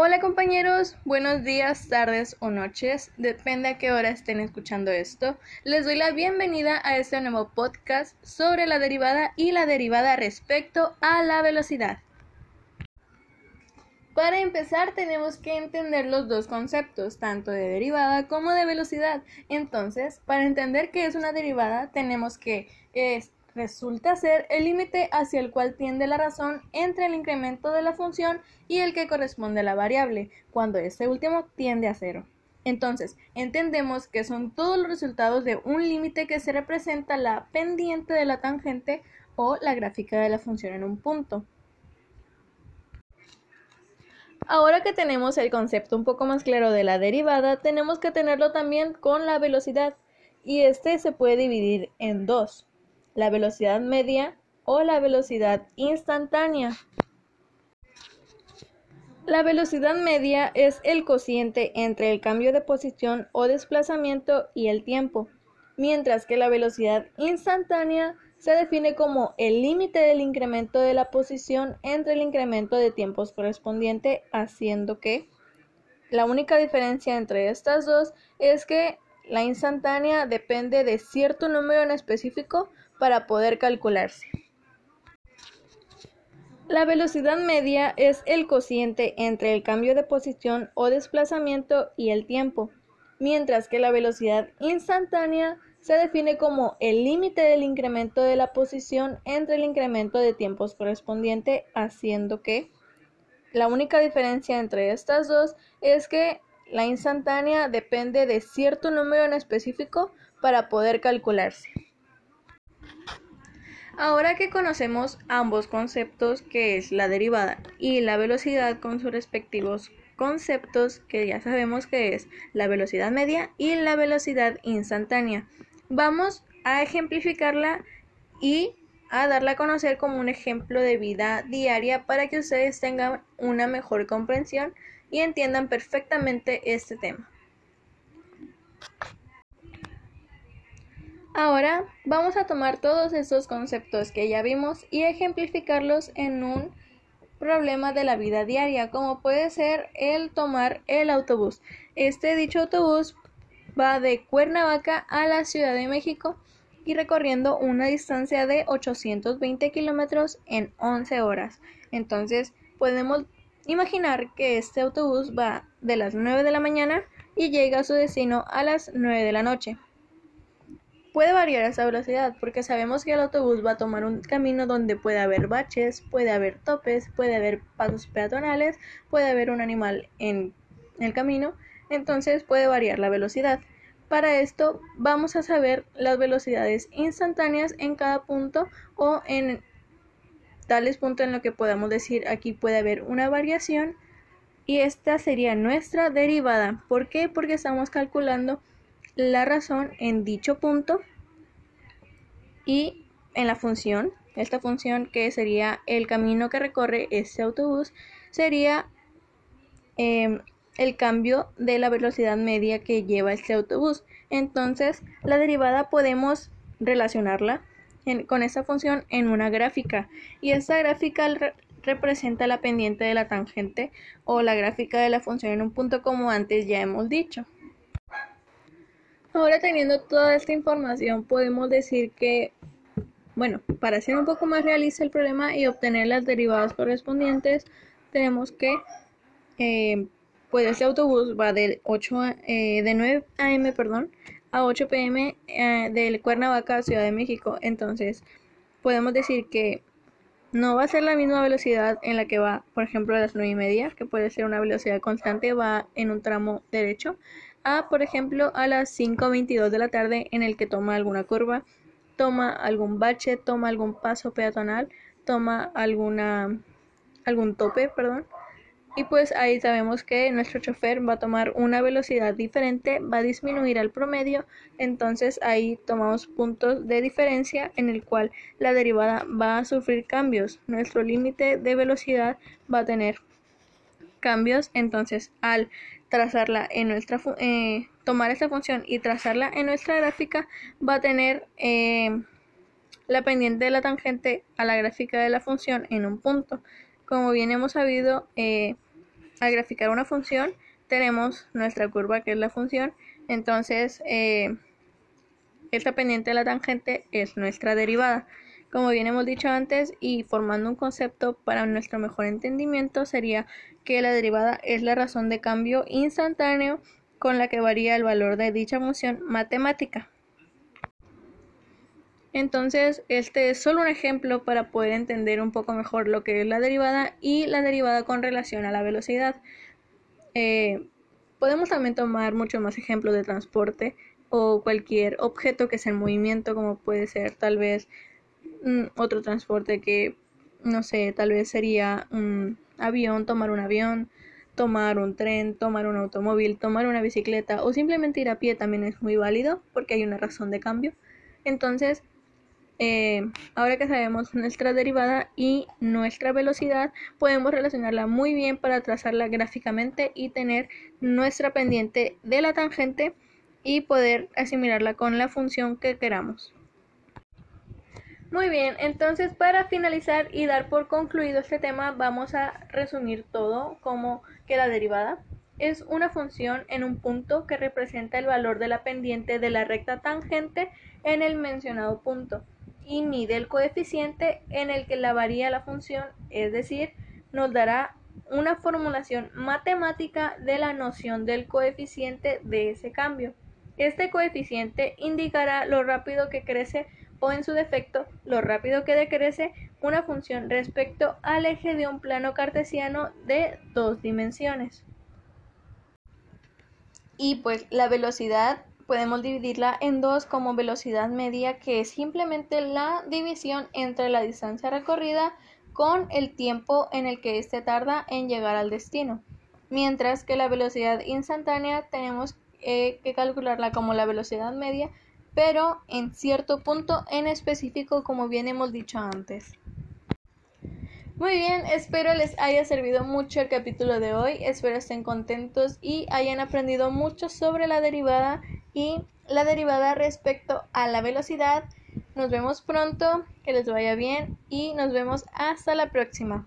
Hola compañeros, buenos días, tardes o noches, depende a qué hora estén escuchando esto. Les doy la bienvenida a este nuevo podcast sobre la derivada y la derivada respecto a la velocidad. Para empezar tenemos que entender los dos conceptos, tanto de derivada como de velocidad. Entonces, para entender qué es una derivada, tenemos que es, resulta ser el límite hacia el cual tiende la razón entre el incremento de la función y el que corresponde a la variable, cuando este último tiende a cero. Entonces, entendemos que son todos los resultados de un límite que se representa la pendiente de la tangente o la gráfica de la función en un punto. Ahora que tenemos el concepto un poco más claro de la derivada, tenemos que tenerlo también con la velocidad, y este se puede dividir en dos la velocidad media o la velocidad instantánea. La velocidad media es el cociente entre el cambio de posición o desplazamiento y el tiempo, mientras que la velocidad instantánea se define como el límite del incremento de la posición entre el incremento de tiempos correspondiente, haciendo que la única diferencia entre estas dos es que la instantánea depende de cierto número en específico para poder calcularse. La velocidad media es el cociente entre el cambio de posición o desplazamiento y el tiempo, mientras que la velocidad instantánea se define como el límite del incremento de la posición entre el incremento de tiempos correspondiente, haciendo que la única diferencia entre estas dos es que la instantánea depende de cierto número en específico para poder calcularse. Ahora que conocemos ambos conceptos, que es la derivada y la velocidad con sus respectivos conceptos, que ya sabemos que es la velocidad media y la velocidad instantánea, vamos a ejemplificarla y a darla a conocer como un ejemplo de vida diaria para que ustedes tengan una mejor comprensión y entiendan perfectamente este tema. Ahora vamos a tomar todos estos conceptos que ya vimos y ejemplificarlos en un problema de la vida diaria, como puede ser el tomar el autobús. Este dicho autobús va de Cuernavaca a la Ciudad de México y recorriendo una distancia de 820 kilómetros en 11 horas. Entonces podemos imaginar que este autobús va de las 9 de la mañana y llega a su destino a las 9 de la noche. Puede variar esa velocidad porque sabemos que el autobús va a tomar un camino donde puede haber baches, puede haber topes, puede haber pasos peatonales, puede haber un animal en el camino, entonces puede variar la velocidad. Para esto vamos a saber las velocidades instantáneas en cada punto o en tales puntos en lo que podamos decir aquí puede haber una variación y esta sería nuestra derivada. ¿Por qué? Porque estamos calculando la razón en dicho punto y en la función, esta función que sería el camino que recorre este autobús, sería em, el cambio de la velocidad media que lleva este autobús. Entonces, la derivada podemos relacionarla con esta función en una gráfica y esta gráfica representa la pendiente de la tangente o la gráfica de la función en un punto como antes ya hemos dicho. Ahora teniendo toda esta información podemos decir que, bueno, para hacer un poco más realista el problema y obtener las derivadas correspondientes, tenemos que, eh, pues este autobús va de, 8 eh, de 9 a.m. Perdón, a 8 p.m. Eh, del Cuernavaca a Ciudad de México. Entonces, podemos decir que no va a ser la misma velocidad en la que va, por ejemplo, a las 9 y media, que puede ser una velocidad constante, va en un tramo derecho, a, por ejemplo, a las 5.22 de la tarde en el que toma alguna curva, toma algún bache, toma algún paso peatonal, toma alguna algún tope, perdón. Y pues ahí sabemos que nuestro chofer va a tomar una velocidad diferente, va a disminuir al promedio, entonces ahí tomamos puntos de diferencia en el cual la derivada va a sufrir cambios. Nuestro límite de velocidad va a tener cambios, entonces al trazarla en nuestra eh, tomar esta función y trazarla en nuestra gráfica va a tener eh, la pendiente de la tangente a la gráfica de la función en un punto como bien hemos sabido eh, al graficar una función tenemos nuestra curva que es la función, entonces eh, esta pendiente de la tangente es nuestra derivada. Como bien hemos dicho antes y formando un concepto para nuestro mejor entendimiento sería que la derivada es la razón de cambio instantáneo con la que varía el valor de dicha función matemática. Entonces, este es solo un ejemplo para poder entender un poco mejor lo que es la derivada y la derivada con relación a la velocidad. Eh, podemos también tomar muchos más ejemplos de transporte o cualquier objeto que sea en movimiento, como puede ser tal vez mm, otro transporte que, no sé, tal vez sería un avión, tomar un avión, tomar un tren, tomar un automóvil, tomar una bicicleta o simplemente ir a pie también es muy válido porque hay una razón de cambio. Entonces, eh, ahora que sabemos nuestra derivada y nuestra velocidad, podemos relacionarla muy bien para trazarla gráficamente y tener nuestra pendiente de la tangente y poder asimilarla con la función que queramos. Muy bien, entonces para finalizar y dar por concluido este tema vamos a resumir todo como que la derivada es una función en un punto que representa el valor de la pendiente de la recta tangente en el mencionado punto y mide el coeficiente en el que la varía la función, es decir, nos dará una formulación matemática de la noción del coeficiente de ese cambio. Este coeficiente indicará lo rápido que crece o en su defecto lo rápido que decrece una función respecto al eje de un plano cartesiano de dos dimensiones. Y pues la velocidad podemos dividirla en dos como velocidad media, que es simplemente la división entre la distancia recorrida con el tiempo en el que éste tarda en llegar al destino. Mientras que la velocidad instantánea tenemos eh, que calcularla como la velocidad media, pero en cierto punto en específico, como bien hemos dicho antes. Muy bien, espero les haya servido mucho el capítulo de hoy, espero estén contentos y hayan aprendido mucho sobre la derivada y la derivada respecto a la velocidad. Nos vemos pronto, que les vaya bien y nos vemos hasta la próxima.